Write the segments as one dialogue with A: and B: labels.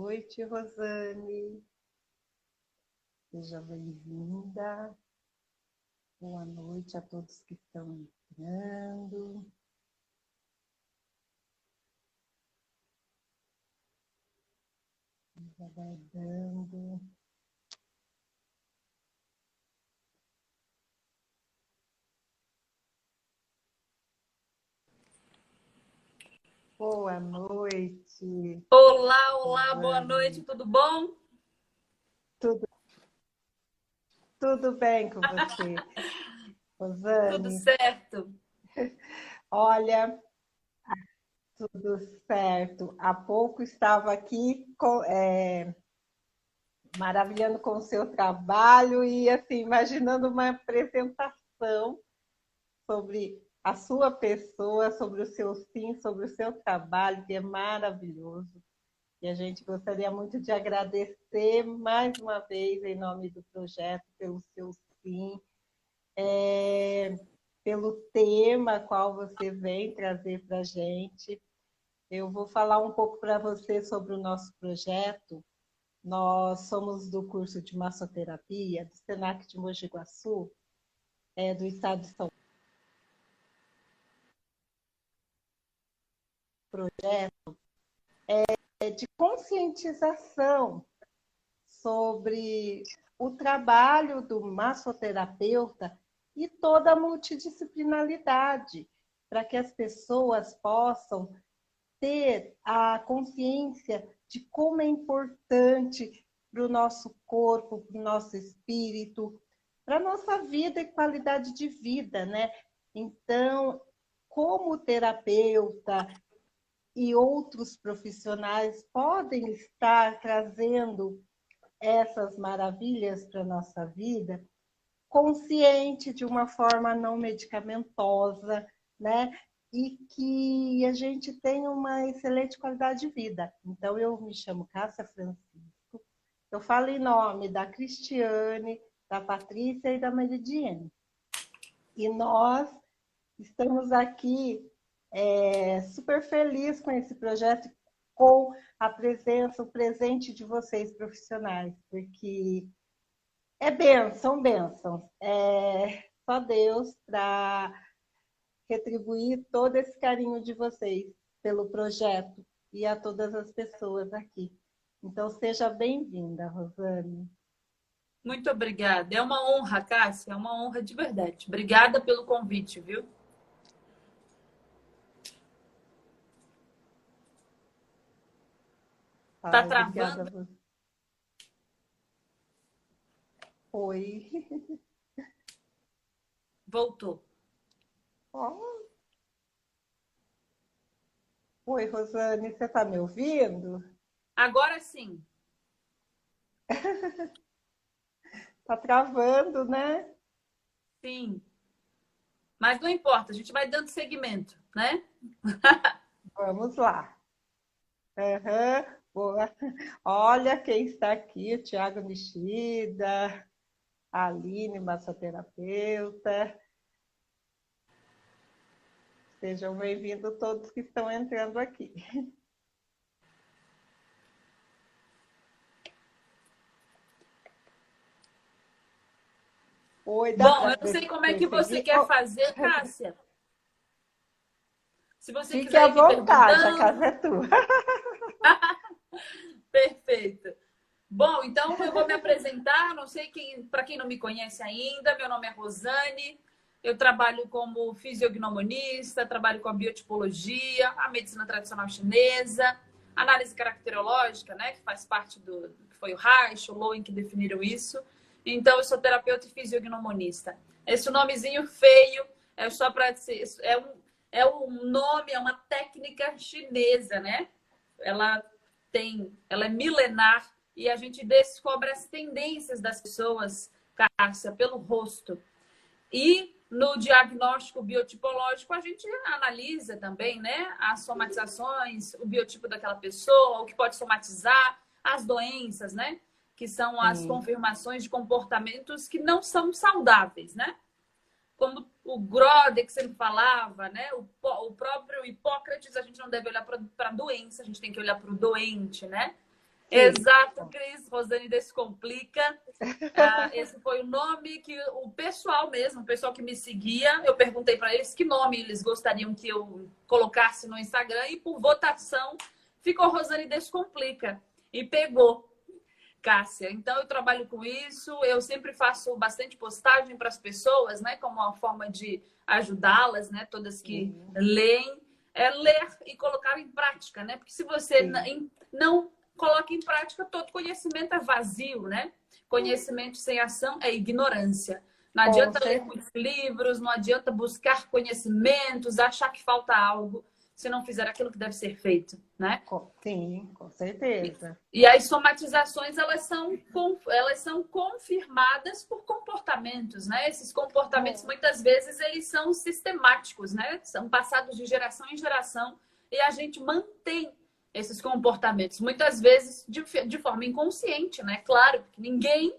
A: noite, Rosane. Seja bem-vinda. Boa noite a todos que estão entrando. Aguardando. Boa noite.
B: Olá, olá, boa noite, tudo bom?
A: Tudo, tudo bem com você, Rosane?
B: Tudo certo.
A: Olha, tudo certo. Há pouco estava aqui é, maravilhando com o seu trabalho e assim imaginando uma apresentação sobre a sua pessoa, sobre o seu sim, sobre o seu trabalho, que é maravilhoso. E a gente gostaria muito de agradecer mais uma vez, em nome do projeto, pelo seu sim, é, pelo tema qual você vem trazer para a gente. Eu vou falar um pouco para você sobre o nosso projeto. Nós somos do curso de massoterapia do SENAC de Mogi Guaçu, é, do estado de São projeto é de conscientização sobre o trabalho do massoterapeuta e toda a multidisciplinaridade, para que as pessoas possam ter a consciência de como é importante para o nosso corpo, para o nosso espírito, para a nossa vida e qualidade de vida, né? Então, como terapeuta, e outros profissionais podem estar trazendo essas maravilhas para a nossa vida, consciente de uma forma não medicamentosa, né? E que a gente tenha uma excelente qualidade de vida. Então, eu me chamo Cássia Francisco, eu falo em nome da Cristiane, da Patrícia e da Meridiane. E nós estamos aqui é, super feliz com esse projeto, com a presença, o presente de vocês profissionais, porque é bênção, bênçãos. É só Deus para retribuir todo esse carinho de vocês pelo projeto e a todas as pessoas aqui. Então, seja bem-vinda, Rosane.
B: Muito obrigada. É uma honra, Cássia, é uma honra de verdade. Obrigada pelo convite, viu? Tá travando?
A: Oi.
B: Voltou.
A: Oh. Oi, Rosane, você está me ouvindo?
B: Agora sim.
A: tá travando, né?
B: Sim. Mas não importa, a gente vai dando segmento, né?
A: Vamos lá. Uhum. Boa. Olha quem está aqui, o Tiago Nishida, a Aline, massoterapeuta. Sejam bem-vindos todos que estão entrando aqui.
B: Oi, Bom, eu não sei como é que você quer fazer, Cássia.
A: Se você Fique quiser à vontade, a casa é tua.
B: Perfeito. Bom, então eu vou me apresentar. Não sei quem, para quem não me conhece ainda, meu nome é Rosane. Eu trabalho como fisiognomonista, trabalho com a biotipologia, a medicina tradicional chinesa, análise caracterológica, né, que faz parte do que foi o Reich, o Lowen que definiram isso. Então, eu sou terapeuta e fisiognomonista. Esse nomezinho feio é só para é um, é um nome, é uma técnica chinesa, né? Ela tem, ela é milenar e a gente descobre as tendências das pessoas, Cássia, pelo rosto. E no diagnóstico biotipológico, a gente analisa também né, as somatizações, o biotipo daquela pessoa, o que pode somatizar, as doenças, né? Que são as confirmações de comportamentos que não são saudáveis, né? Como o Grode que sempre falava, né? O, o próprio Hipócrates, a gente não deve olhar para a doença, a gente tem que olhar para o doente, né? Exato, Cris. Rosane Descomplica. Ah, esse foi o nome que o pessoal mesmo, o pessoal que me seguia, eu perguntei para eles que nome eles gostariam que eu colocasse no Instagram e por votação ficou Rosane Descomplica. E pegou. Cássia. Então, eu trabalho com isso. Eu sempre faço bastante postagem para as pessoas, né? Como uma forma de ajudá-las, né? Todas que uhum. leem. É ler e colocar em prática, né? Porque se você não coloca em prática, todo conhecimento é vazio, né? Conhecimento sem ação é ignorância. Não adianta ler muitos livros, não adianta buscar conhecimentos, achar que falta algo se não fizer aquilo que deve ser feito, né?
A: Sim, com certeza.
B: E, e as somatizações, elas são, elas são confirmadas por comportamentos, né? Esses comportamentos, é. muitas vezes, eles são sistemáticos, né? São passados de geração em geração e a gente mantém esses comportamentos, muitas vezes de, de forma inconsciente, né? Claro, que ninguém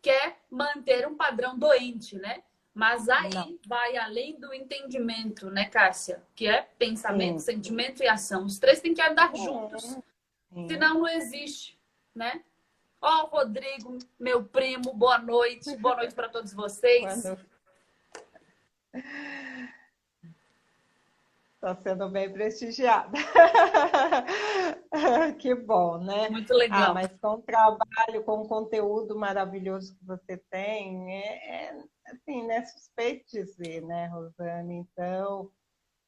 B: quer manter um padrão doente, né? Mas aí Não. vai além do entendimento, né, Cássia? Que é pensamento, Sim. sentimento e ação. Os três têm que andar é. juntos. Sim. Senão não existe, né? Ó, oh, Rodrigo, meu primo, boa noite. Boa noite para todos vocês.
A: Está sendo bem prestigiada. que bom, né?
B: Muito legal.
A: Ah, mas com o trabalho, com o conteúdo maravilhoso que você tem, é, é assim, né? Suspeito dizer, né, Rosane? Então,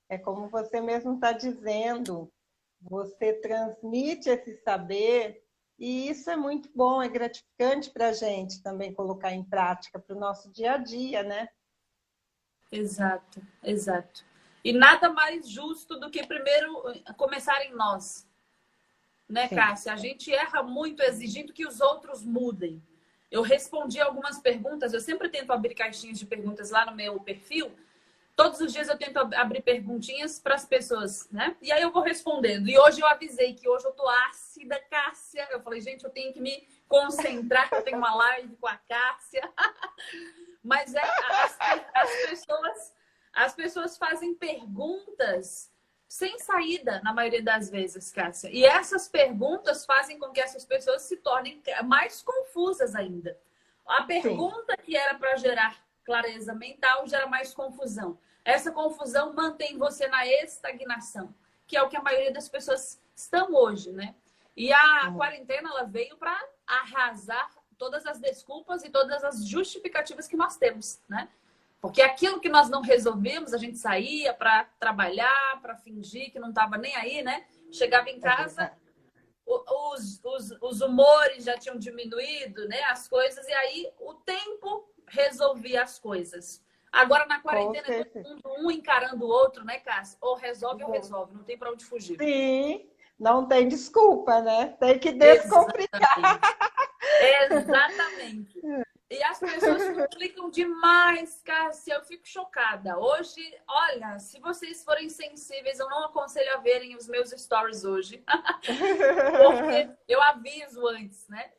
A: é como você mesmo está dizendo, você transmite esse saber e isso é muito bom, é gratificante para a gente também colocar em prática para o nosso dia a dia, né?
B: Exato, exato. E nada mais justo do que primeiro começar em nós. Né, Sim. Cássia? A gente erra muito exigindo que os outros mudem. Eu respondi algumas perguntas, eu sempre tento abrir caixinhas de perguntas lá no meu perfil. Todos os dias eu tento abrir perguntinhas para as pessoas, né? E aí eu vou respondendo. E hoje eu avisei que hoje eu tô ácida, Cássia. Eu falei, gente, eu tenho que me concentrar, que eu tenho uma live com a Cássia. Mas é, as, as pessoas as pessoas fazem perguntas sem saída, na maioria das vezes, Cássia. E essas perguntas fazem com que essas pessoas se tornem mais confusas ainda. A pergunta Sim. que era para gerar clareza mental gera mais confusão. Essa confusão mantém você na estagnação, que é o que a maioria das pessoas estão hoje, né? E a uhum. quarentena ela veio para arrasar todas as desculpas e todas as justificativas que nós temos, né? Porque aquilo que nós não resolvemos, a gente saía para trabalhar, para fingir que não estava nem aí, né? Chegava em é casa, os, os, os humores já tinham diminuído, né? As coisas, e aí o tempo resolvia as coisas. Agora, na quarentena, todo mundo um encarando o outro, né, Cássio? Ou resolve ou resolve, não tem para onde fugir.
A: Sim, não tem desculpa, né? Tem que descomplicar.
B: Exatamente. Exatamente. E as pessoas complicam demais, Cássia. Eu fico chocada. Hoje, olha, se vocês forem sensíveis, eu não aconselho a verem os meus stories hoje. Porque eu aviso antes, né?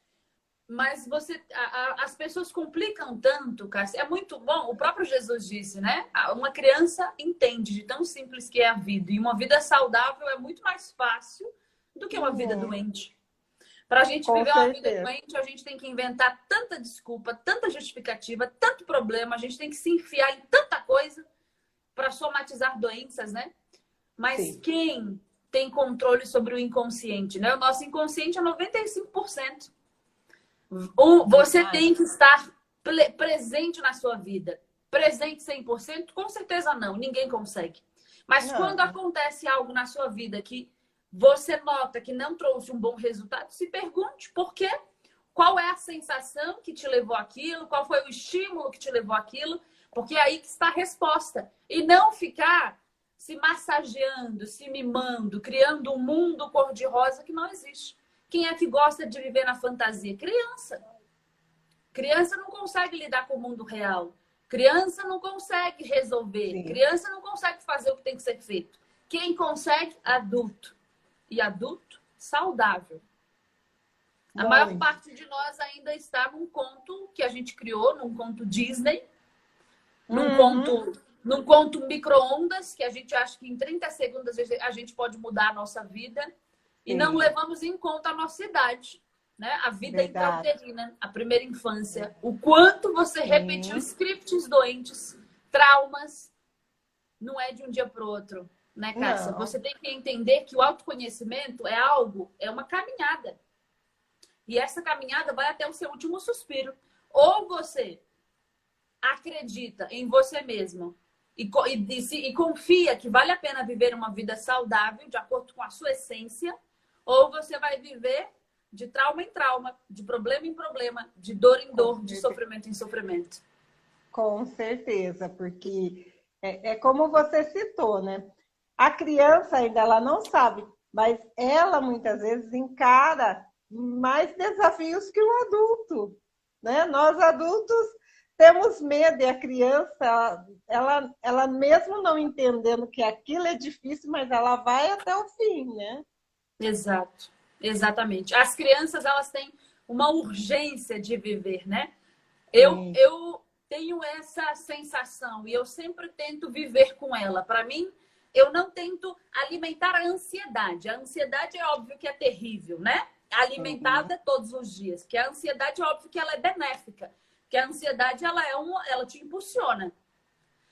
B: Mas você, a, a, as pessoas complicam tanto, Cássia. É muito bom. O próprio Jesus disse, né? Uma criança entende de tão simples que é a vida. E uma vida saudável é muito mais fácil do que uma vida doente. Para a gente Com viver certeza. uma vida doente, a gente tem que inventar tanta desculpa, tanta justificativa, tanto problema, a gente tem que se enfiar em tanta coisa para somatizar doenças, né? Mas Sim. quem tem controle sobre o inconsciente, né? O nosso inconsciente é 95%. O, você tem que estar presente na sua vida. Presente 100%? Com certeza não, ninguém consegue. Mas não. quando acontece algo na sua vida que você nota que não trouxe um bom resultado, se pergunte por quê. Qual é a sensação que te levou aquilo? Qual foi o estímulo que te levou aquilo? Porque é aí que está a resposta. E não ficar se massageando, se mimando, criando um mundo cor-de-rosa que não existe. Quem é que gosta de viver na fantasia? Criança. Criança não consegue lidar com o mundo real. Criança não consegue resolver. Sim. Criança não consegue fazer o que tem que ser feito. Quem consegue? Adulto e adulto saudável. A maior parte de nós ainda está num conto que a gente criou, num conto Disney, num uhum. conto, num conto micro-ondas, que a gente acha que em 30 segundos a gente pode mudar a nossa vida. e não levamos em conta a nossa idade. Né? A vida intrauterina, a primeira infância, o quanto você repetiu scripts doentes, traumas, não é de um dia para o outro, né, Cássia? Não. Você tem que entender que o autoconhecimento é algo, é uma caminhada. E essa caminhada vai até o seu último suspiro. Ou você acredita em você mesmo e, e, e, confia que vale a pena viver uma vida saudável, de acordo com a sua essência, ou você vai viver de trauma em trauma, de problema em problema, de dor em dor, de sofrimento em sofrimento.
A: Com certeza, porque é, é como você citou, né? A criança ainda ela não sabe, mas ela muitas vezes encara mais desafios que o adulto. Né? Nós adultos temos medo e a criança, ela, ela mesmo não entendendo que aquilo é difícil, mas ela vai até o fim, né?
B: Exato, exatamente. As crianças, elas têm uma urgência de viver, né? Eu, eu tenho essa sensação e eu sempre tento viver com ela. Para mim, eu não tento alimentar a ansiedade. A ansiedade é óbvio que é terrível, né? alimentada uhum. todos os dias. Que a ansiedade, óbvio que ela é benéfica. Que a ansiedade, ela é um, ela te impulsiona.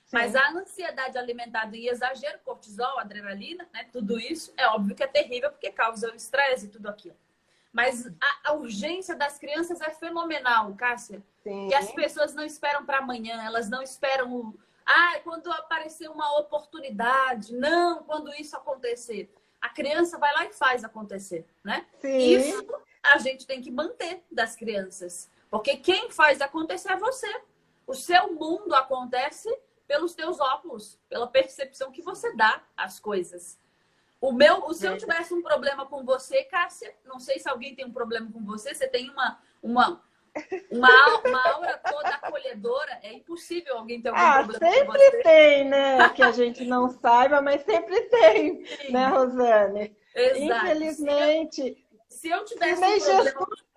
B: Sim. Mas a ansiedade alimentada em exagero, cortisol, adrenalina, né? Tudo isso é óbvio que é terrível porque causa o estresse e tudo aquilo. Mas a, a, urgência das crianças é fenomenal, Cássia. Sim. E as pessoas não esperam para amanhã, elas não esperam ah, quando aparecer uma oportunidade, não, quando isso acontecer a criança vai lá e faz acontecer, né? Sim. Isso a gente tem que manter das crianças. Porque quem faz acontecer é você. O seu mundo acontece pelos teus óculos, pela percepção que você dá às coisas. O meu, se eu tivesse um problema com você, Cássia, não sei se alguém tem um problema com você, você tem uma, uma uma, uma aura toda acolhedora, é impossível alguém ter algum ah, problema
A: sempre tem, né? Que a gente não saiba, mas sempre tem, Sim. né, Rosane? Exato. Infelizmente.
B: Se eu tivesse nem um problema... Jesus...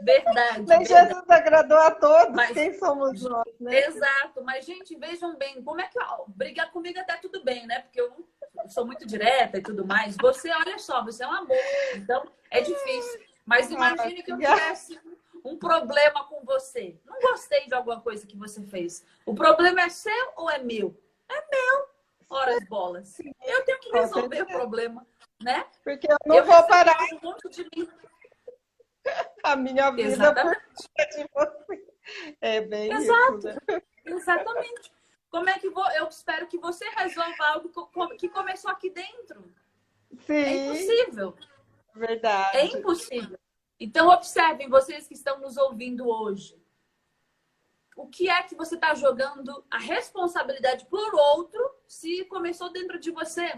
B: Verdade.
A: Nem. Jesus agradou a todos, mas, quem somos nós, né?
B: Exato, mas, gente, vejam bem, como é que. Ó, brigar comigo até tudo bem, né? Porque eu sou muito direta e tudo mais. Você, olha só, você é um amor. Então, é difícil. Mas imagine que eu tivesse um problema com você. Não gostei de alguma coisa que você fez. O problema é seu ou é meu? É meu. Ora as bolas. Eu tenho que resolver o problema, né?
A: Porque eu não eu vou parar. Um monte de mim. A minha vida Exatamente. de você. É bem Exato. isso. Né?
B: Exatamente. Como é que vou? Eu espero que você resolva algo que começou aqui dentro.
A: Sim. É
B: impossível.
A: Verdade.
B: É impossível. Então, observem vocês que estão nos ouvindo hoje. O que é que você está jogando a responsabilidade por outro se começou dentro de você?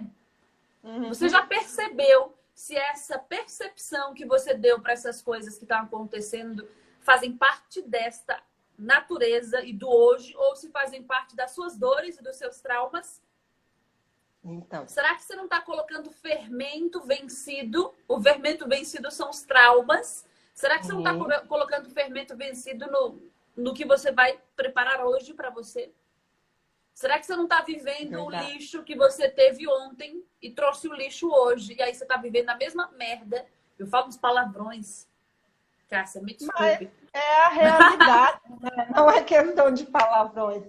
B: Uhum. Você já percebeu se essa percepção que você deu para essas coisas que estão acontecendo fazem parte desta natureza e do hoje, ou se fazem parte das suas dores e dos seus traumas? Então. Será que você não está colocando fermento vencido? O fermento vencido são os traumas. Será que você uhum. não está colocando fermento vencido no, no que você vai preparar hoje para você? Será que você não está vivendo Verdade. o lixo que você teve ontem e trouxe o lixo hoje? E aí você está vivendo a mesma merda. Eu falo uns palavrões. Cássia, me desculpe. Mas
A: é a realidade, né? não é questão de palavrões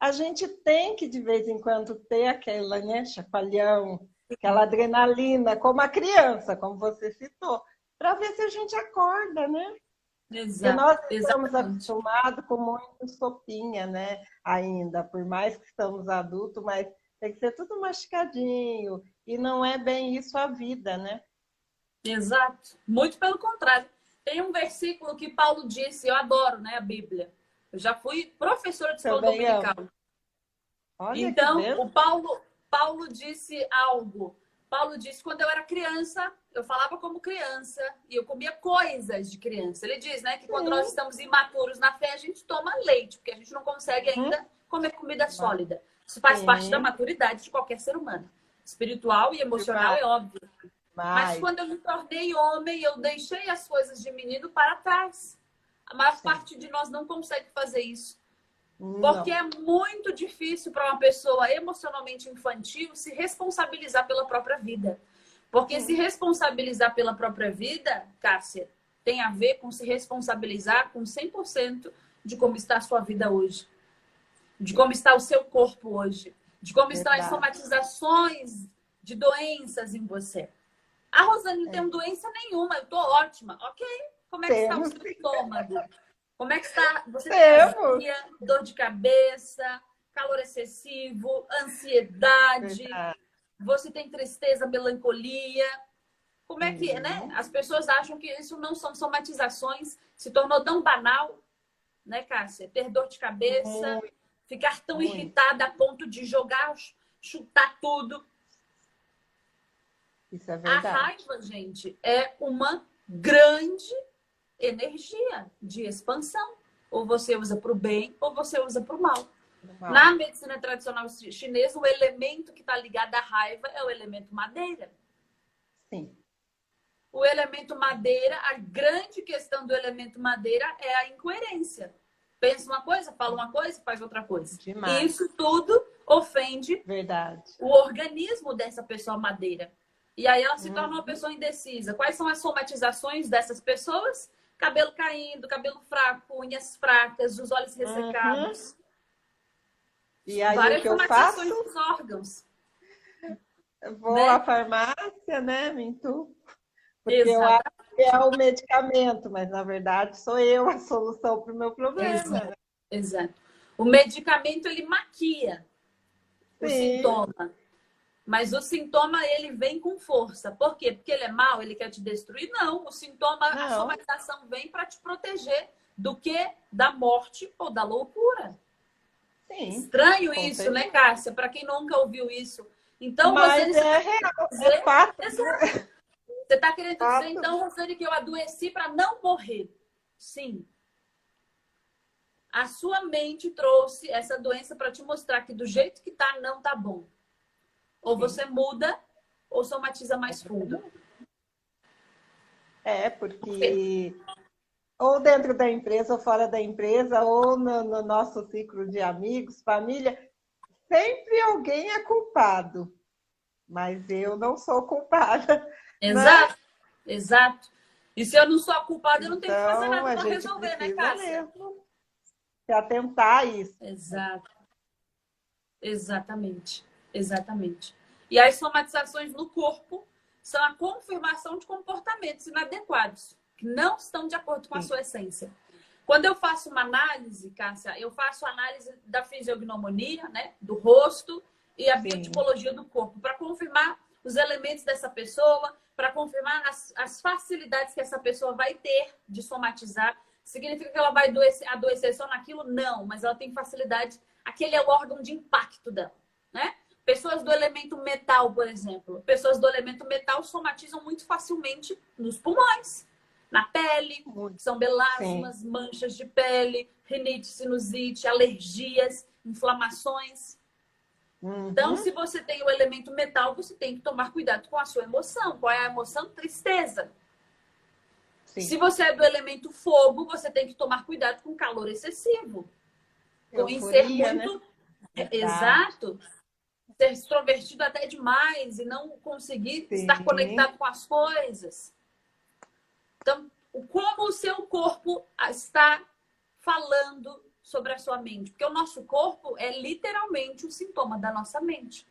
A: a gente tem que, de vez em quando, ter aquela, né, chacoalhão, aquela adrenalina, como a criança, como você citou, para ver se a gente acorda, né? Exato, nós estamos exatamente. acostumados com muito sopinha, né? Ainda, por mais que estamos adultos, mas tem que ser tudo masticadinho. E não é bem isso a vida, né?
B: Exato. Muito pelo contrário. Tem um versículo que Paulo disse, eu adoro, né? A Bíblia. Eu já fui professora de escola dominical. então, o Paulo, Paulo disse algo. Paulo disse: quando eu era criança, eu falava como criança e eu comia coisas de criança. Ele diz, né, que quando nós estamos imaturos na fé, a gente toma leite, porque a gente não consegue uhum. ainda comer comida sólida. Isso faz Sim. parte da maturidade de qualquer ser humano. Espiritual e emocional é óbvio. Mas... Mas quando eu me tornei homem, eu deixei as coisas de menino para trás. A maior Sim. parte de nós não consegue fazer isso. Porque não. é muito difícil para uma pessoa emocionalmente infantil se responsabilizar pela própria vida. Porque se responsabilizar pela própria vida, Cássia, tem a ver com se responsabilizar com 100% de como está a sua vida hoje. De como está o seu corpo hoje. De como estão as somatizações de doenças em você. A Rosane não é. tem doença nenhuma, eu tô ótima. Ok. Como é que Temos. está o seu estômago? Como é que está? Você tem dor de cabeça, calor excessivo, ansiedade, Verdade. você tem tristeza, melancolia. Como é que, né? uhum. né? As pessoas acham que isso não são somatizações, se tornou tão banal, né, Cássia? Ter dor de cabeça, uhum. ficar tão Muito. irritada a ponto de jogar, chutar tudo.
A: Isso é verdade.
B: A raiva, gente, é uma grande energia de expansão. Ou você usa para o bem, ou você usa para o mal. Na medicina tradicional chinesa, o elemento que está ligado à raiva é o elemento madeira.
A: Sim.
B: O elemento madeira, a grande questão do elemento madeira é a incoerência. Pensa uma coisa, fala uma coisa, faz outra coisa. Demais. E isso tudo ofende
A: Verdade.
B: o organismo dessa pessoa madeira. E aí ela se torna uma pessoa indecisa. Quais são as somatizações dessas pessoas? Cabelo caindo, cabelo fraco, unhas fracas, os olhos ressecados. Uhum.
A: E aí Várias o que eu faço?
B: dos órgãos.
A: vou né? à farmácia, né, Mintu? Porque eu acho que é o medicamento, mas na verdade sou eu a solução para o meu problema.
B: Exato. Né? Exato. O medicamento ele maquia Sim. o sintoma. Mas o sintoma ele vem com força. Por quê? Porque ele é mau, ele quer te destruir? Não. O sintoma, Não. a somatização vem para te proteger do que? Da morte ou da loucura. Sim, Estranho isso, certeza. né, Cássia? Para quem nunca ouviu isso. Então,
A: Mas você é real, dizer... é fato.
B: Você está querendo fato. dizer, então, Rosane, que eu adoeci para não morrer. Sim. A sua mente trouxe essa doença para te mostrar que do jeito que tá, não tá bom. Ou você muda, ou somatiza mais fundo.
A: É, porque ou dentro da empresa ou fora da empresa, ou no, no nosso ciclo de amigos, família, sempre alguém é culpado. Mas eu não sou culpada. Né?
B: Exato, né? exato. E se eu não sou culpada, eu não tenho que fazer então, nada para resolver, né, Cássia?
A: Atentar a isso.
B: Exato. Exatamente. Exatamente. E as somatizações no corpo são a confirmação de comportamentos inadequados que não estão de acordo com a sua essência. Quando eu faço uma análise, Cássia, eu faço análise da fisiognomonia, né, do rosto e a Sim. biotipologia do corpo, para confirmar os elementos dessa pessoa, para confirmar as, as, facilidades que essa pessoa vai ter de somatizar. Significa que ela vai adoecer, adoecer só naquilo? Não, mas ela tem facilidade. Aquele é o órgão de impacto dela, né? Pessoas do elemento metal, por exemplo. Pessoas do elemento metal somatizam muito facilmente nos pulmões na pele, são belasmas, Sim. manchas de pele, rinite, sinusite, alergias, inflamações. Uhum. Então, se você tem o elemento metal, você tem que tomar cuidado com a sua emoção. Qual é a emoção? Tristeza. Sim. Se você é do elemento fogo, você tem que tomar cuidado com calor excessivo. Com ser né? muito. Né? Exato. Ser extrovertido até demais e não conseguir Sim. estar conectado com as coisas. Então, como o seu corpo está falando sobre a sua mente? Porque o nosso corpo é literalmente o sintoma da nossa mente.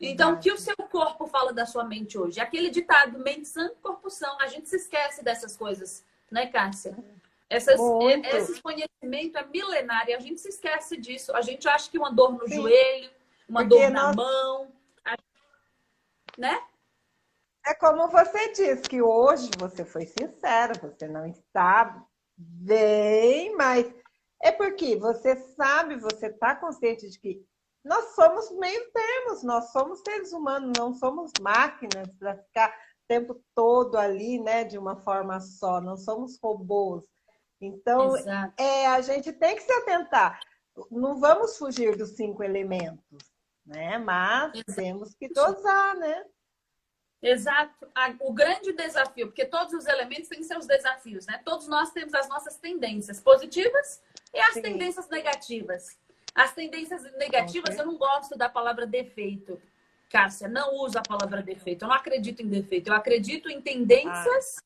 B: Então, o que o seu corpo fala da sua mente hoje? Aquele ditado, mente sã, corpo são. A gente se esquece dessas coisas, né, Cássia? Essas, esse conhecimento é milenário, a gente se esquece disso. A gente acha que uma dor no Sim. joelho, uma Porque dor na nós... mão, né?
A: É como você disse, que hoje você foi sincera, você não está bem, mas é porque você sabe, você está consciente de que nós somos meio termos, nós somos seres humanos, não somos máquinas para ficar o tempo todo ali, né, de uma forma só, não somos robôs. Então, é, a gente tem que se atentar. Não vamos fugir dos cinco elementos, né? Mas Exato. temos que dosar, né?
B: Exato. O grande desafio, porque todos os elementos têm seus desafios, né? Todos nós temos as nossas tendências positivas e as Sim. tendências negativas. As tendências negativas, okay. eu não gosto da palavra defeito. Cássia, não uso a palavra defeito. Eu não acredito em defeito. Eu acredito em tendências ah.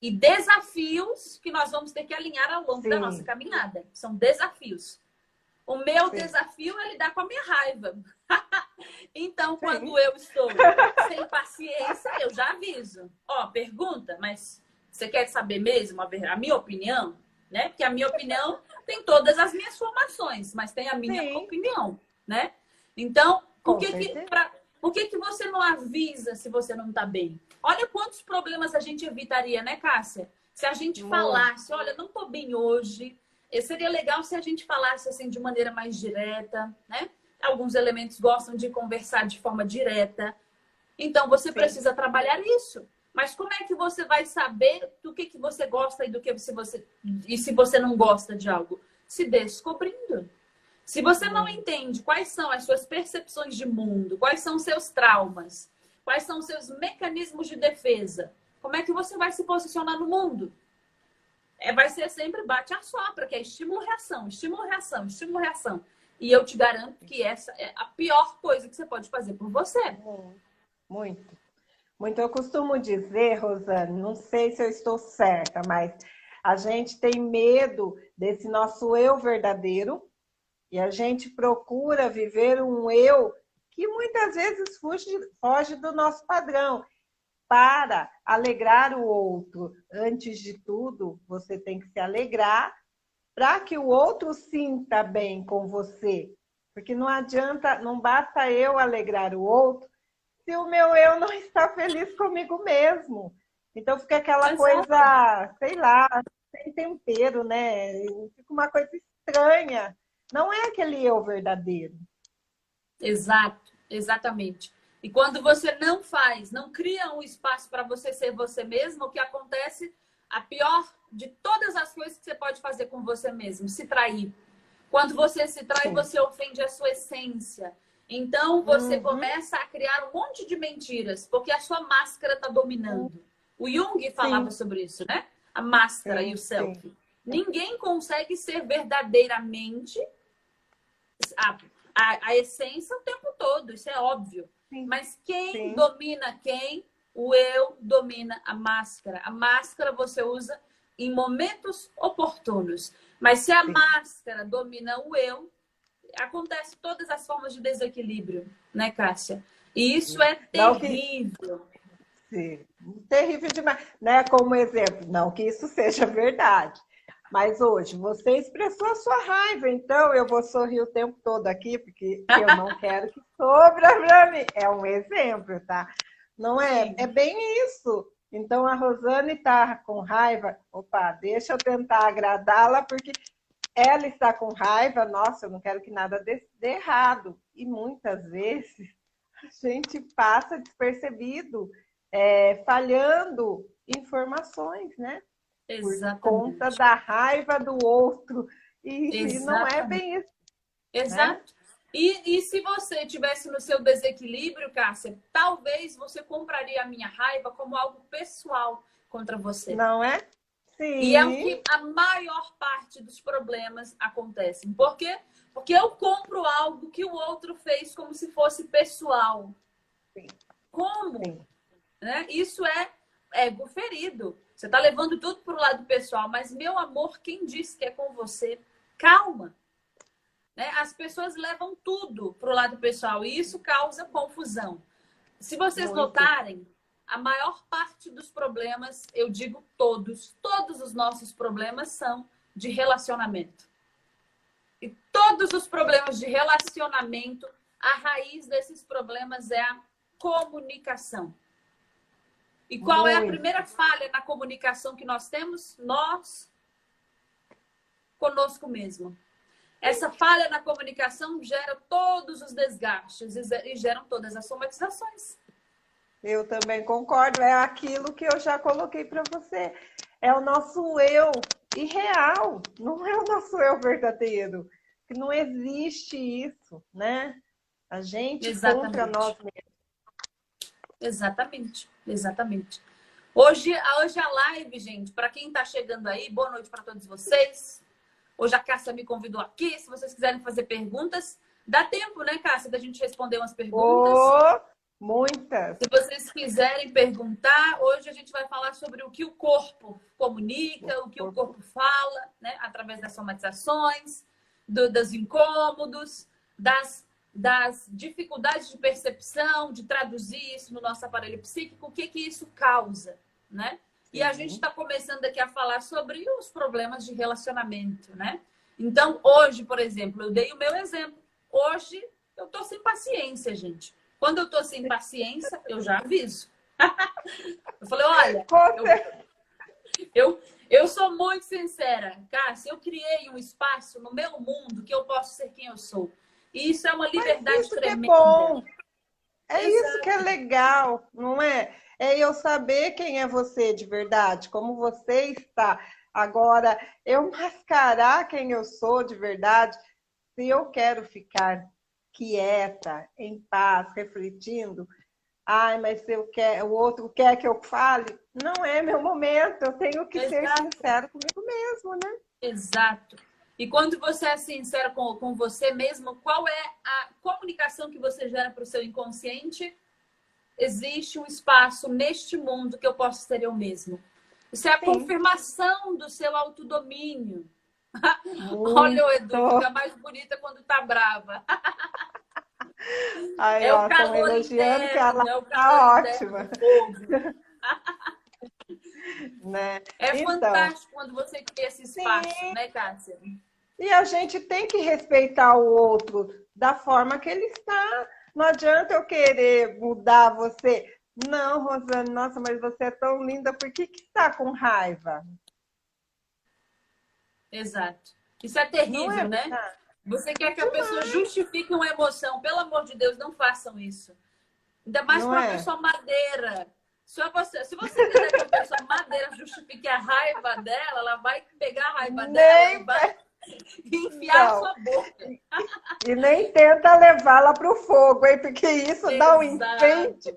B: e desafios que nós vamos ter que alinhar ao longo Sim. da nossa caminhada. São desafios. O meu Sim. desafio é lidar com a minha raiva. então, Sim. quando eu estou sem paciência, eu já aviso. Ó, pergunta, mas você quer saber mesmo a, minha opinião? Né? Porque a minha opinião tem todas as minhas formações, mas tem a minha Sim. opinião, né? Então, por que, que, pra, por que, que você não avisa se você não está bem? Olha quantos problemas a gente evitaria, né, Cássia? Se a gente falasse, olha, não estou bem hoje, eh, seria legal se a gente falasse assim de maneira mais direta, né? Alguns elementos gostam de conversar de forma direta. Então, você Sim. precisa trabalhar isso. Mas como é que você vai saber do que, que você gosta e do que se você e se você não gosta de algo? Se descobrindo. Se você não entende quais são as suas percepções de mundo, quais são os seus traumas, quais são os seus mecanismos de defesa, como é que você vai se posicionar no mundo? É, vai ser sempre bate a sopra, que é estímulo-reação, estímulo-reação, estímulo-reação. E eu te garanto que essa é a pior coisa que você pode fazer por você.
A: Muito. Muito, eu costumo dizer, Rosane, não sei se eu estou certa, mas a gente tem medo desse nosso eu verdadeiro e a gente procura viver um eu que muitas vezes foge, foge do nosso padrão. Para alegrar o outro, antes de tudo, você tem que se alegrar para que o outro sinta bem com você. Porque não adianta, não basta eu alegrar o outro se o meu eu não está feliz comigo mesmo. Então fica aquela coisa, sei lá, sem tempero, né? Fica uma coisa estranha. Não é aquele eu verdadeiro.
B: Exato, exatamente. E quando você não faz, não cria um espaço para você ser você mesmo, o que acontece, a pior de todas as coisas que você pode fazer com você mesmo, se trair. Quando você se trai, Sim. você ofende a sua essência. Então você uhum. começa a criar um monte de mentiras, porque a sua máscara está dominando. O Jung falava sim. sobre isso, né? A máscara sim, e o self. Ninguém consegue ser verdadeiramente a, a, a, essência o tempo todo, isso é óbvio. Mas quem domina quem? O eu domina a máscara. A máscara você usa em momentos oportunos. Mas se a máscara domina o eu, acontece todas as formas de desequilíbrio, né, Cássia? E isso é terrível.
A: Sim, terrível demais. Né? Como exemplo, não que isso seja verdade. Mas hoje você expressou a sua raiva, então eu vou sorrir o tempo todo aqui, porque eu não quero que sobra para mim. É um exemplo, tá? Não é? Sim. É bem isso. Então a Rosane está com raiva. Opa, deixa eu tentar agradá-la, porque ela está com raiva, nossa, eu não quero que nada dê, dê errado. E muitas vezes a gente passa despercebido, é, falhando informações, né? Exatamente. Por conta da raiva do outro. E, e não é bem isso.
B: Né? Exato. Né? E, e se você tivesse no seu desequilíbrio, Cássia, talvez você compraria a minha raiva como algo pessoal contra você.
A: Não é? Sim.
B: E é o que a maior parte dos problemas acontecem. Por quê? Porque eu compro algo que o outro fez como se fosse pessoal. Sim. Como? Sim. Né? Isso é ego ferido. Você está levando tudo para o lado pessoal, mas meu amor, quem disse que é com você? Calma. Né? As pessoas levam tudo para o lado pessoal e isso causa confusão. Se vocês Muito. notarem, a maior parte dos problemas, eu digo todos, todos os nossos problemas são de relacionamento. E todos os problemas de relacionamento, a raiz desses problemas é a comunicação. E qual é a primeira falha na comunicação que nós temos? Nós conosco mesmo. Essa falha na comunicação gera todos os desgastes e geram todas as somatizações.
A: Eu também concordo, é aquilo que eu já coloquei para você. É o nosso eu irreal, não é o nosso eu verdadeiro. Que não existe isso, né? A gente exatamente. contra nós mesmos.
B: Exatamente, exatamente. Hoje, hoje a live, gente, para quem está chegando aí, boa noite para todos vocês. Hoje a Cássia me convidou aqui. Se vocês quiserem fazer perguntas, Dá tempo, né, Cássia, da gente responder umas perguntas? Oh,
A: muitas.
B: Se vocês quiserem perguntar, hoje a gente vai falar sobre o que o corpo comunica, o, que o corpo fala, né, através das somatizações, do, dos incômodos, das, das dificuldades de percepção, de traduzir isso no nosso aparelho psíquico, o que, que isso causa, né? E a gente está começando aqui a falar sobre os problemas de relacionamento, né? Então, hoje, por exemplo, eu dei o meu exemplo. Hoje, eu tô sem paciência, gente. Quando eu tô sem paciência, eu já aviso. eu falei, olha, eu, eu, eu sou muito sincera. Cássia, eu criei um espaço no meu mundo que eu posso ser quem eu sou. E isso é uma liberdade isso tremenda.
A: Que é bom. É Exato. isso que é legal, não é? é eu saber quem é você de verdade, como você está. Agora, eu mascarar quem eu sou de verdade, se eu quero ficar quieta, em paz, refletindo, ai, mas eu quero, o outro quer que eu fale, não é meu momento, eu tenho que Exato. ser sincero comigo mesmo, né?
B: Exato. E quando você é sincero com, com você mesmo, qual é a comunicação que você gera para o seu inconsciente? existe um espaço neste mundo que eu posso ser eu mesmo. Isso é a Sim. confirmação do seu autodomínio. Olha o Edu, fica mais bonita quando tá brava.
A: Ai, é ó, o calor elogiando interno, que ela é tá ótima.
B: né? É então, fantástico quando você cria esse espaço, sim. né, Cássia?
A: E a gente tem que respeitar o outro da forma que ele está não adianta eu querer mudar você. Não, Rosane, nossa, mas você é tão linda, por que que está com raiva?
B: Exato. Isso é terrível, é né? Você quer que a pessoa justifique uma emoção. Pelo amor de Deus, não façam isso. Ainda mais para uma é. pessoa madeira. Se você, se você quiser que a pessoa madeira justifique a raiva dela, ela vai pegar a raiva Nem dela e vai enfiar sua boca.
A: E nem tenta levá-la para o fogo, hein? Porque isso Exato. dá um incêndio.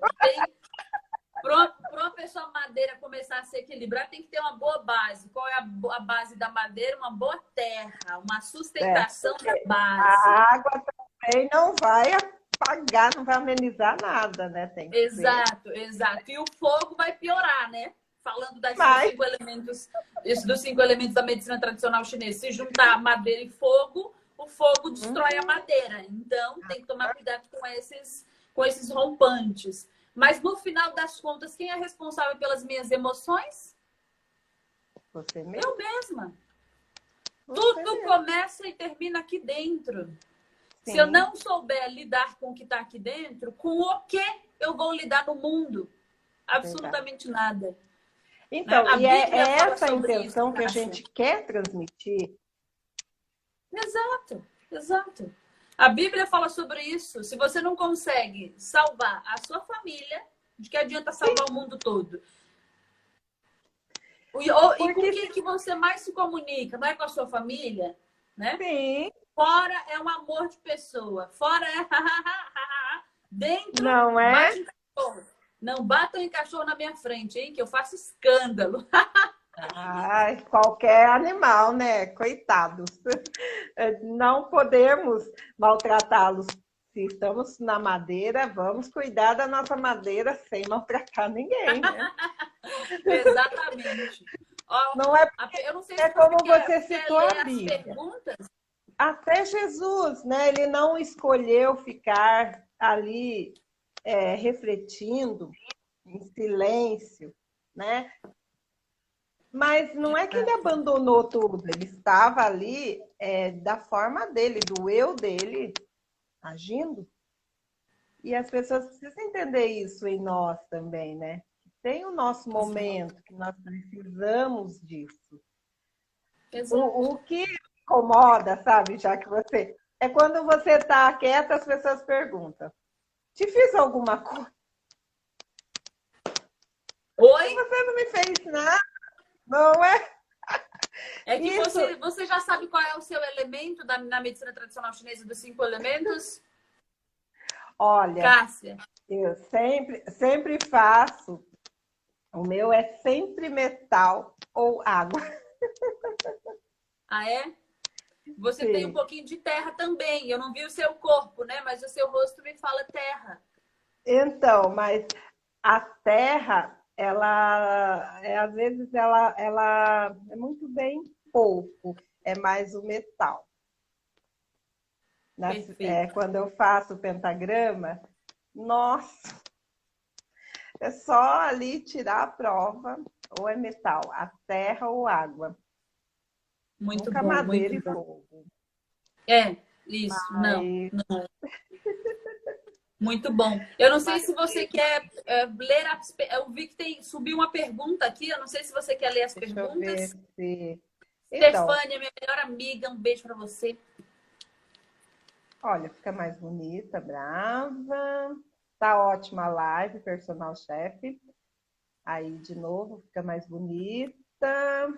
B: Para uma pessoa madeira começar a se equilibrar, tem que ter uma boa base. Qual é a, a base da madeira? Uma boa terra, uma sustentação é, da base.
A: A água também não vai apagar, não vai amenizar nada, né? Tem
B: exato, exato. E o fogo vai piorar, né? Falando das cinco elementos, isso dos cinco elementos da medicina tradicional chinesa. Se juntar madeira e fogo, o fogo destrói a uhum. madeira. Então, tem que tomar cuidado com esses, com esses rompantes. Mas no final das contas, quem é responsável pelas minhas emoções?
A: Você mesmo.
B: Eu mesma. Você Tudo mesmo. começa e termina aqui dentro. Sim. Se eu não souber lidar com o que está aqui dentro, com o que eu vou lidar no mundo? Absolutamente Verdade. nada.
A: Então, a e é, é essa a intenção isso, que a gente quer transmitir.
B: Exato, exato. A Bíblia fala sobre isso. Se você não consegue salvar a sua família, de que adianta salvar Sim. o mundo todo? E, ou, Porque... e com quem que você mais se comunica? Não é com a sua família? Né?
A: Sim.
B: Fora é um amor de pessoa. Fora é dentro.
A: Não é?
B: Não batam em cachorro na minha frente, hein? Que eu faço escândalo.
A: Ai, qualquer animal, né? Coitados. Não podemos maltratá-los. Se estamos na madeira, vamos cuidar da nossa madeira sem maltratar ninguém, né?
B: Exatamente.
A: Ó, não é, eu não sei é como você citou a Bíblia. Até Jesus, né? Ele não escolheu ficar ali é, refletindo em silêncio, né? Mas não é que ele abandonou tudo, ele estava ali é, da forma dele, do eu dele, agindo. E as pessoas precisam entender isso em nós também, né? Tem o nosso momento, que nós precisamos disso. O, o que incomoda, sabe, já que você. É quando você está quieta, as pessoas perguntam: te fiz alguma coisa?
B: Oi?
A: Você não me fez nada, não é?
B: É que você, você já sabe qual é o seu elemento da, na medicina tradicional chinesa dos cinco elementos?
A: Olha,
B: Cássia.
A: eu sempre, sempre faço. O meu é sempre metal ou água.
B: Ah, é? Você Sim. tem um pouquinho de terra também. Eu não vi o seu corpo, né? Mas o seu rosto me fala terra.
A: Então, mas a terra, ela, é, às vezes, ela, ela é muito bem pouco. É mais o metal. Nas, é, quando eu faço o pentagrama, nossa, é só ali tirar a prova, ou é metal, a terra ou água.
B: Muito Nunca bom, madeira muito e bom. fogo. É, isso, Mas... não, não. Muito bom. Eu não sei se você quer é, ler as. Eu vi que tem, subiu uma pergunta aqui. Eu não sei se você quer ler as Deixa perguntas. Se... Então, Stefânia, minha melhor amiga, um beijo para você.
A: Olha, fica mais bonita, brava. Tá ótima a live, personal chefe. Aí, de novo, fica mais bonita.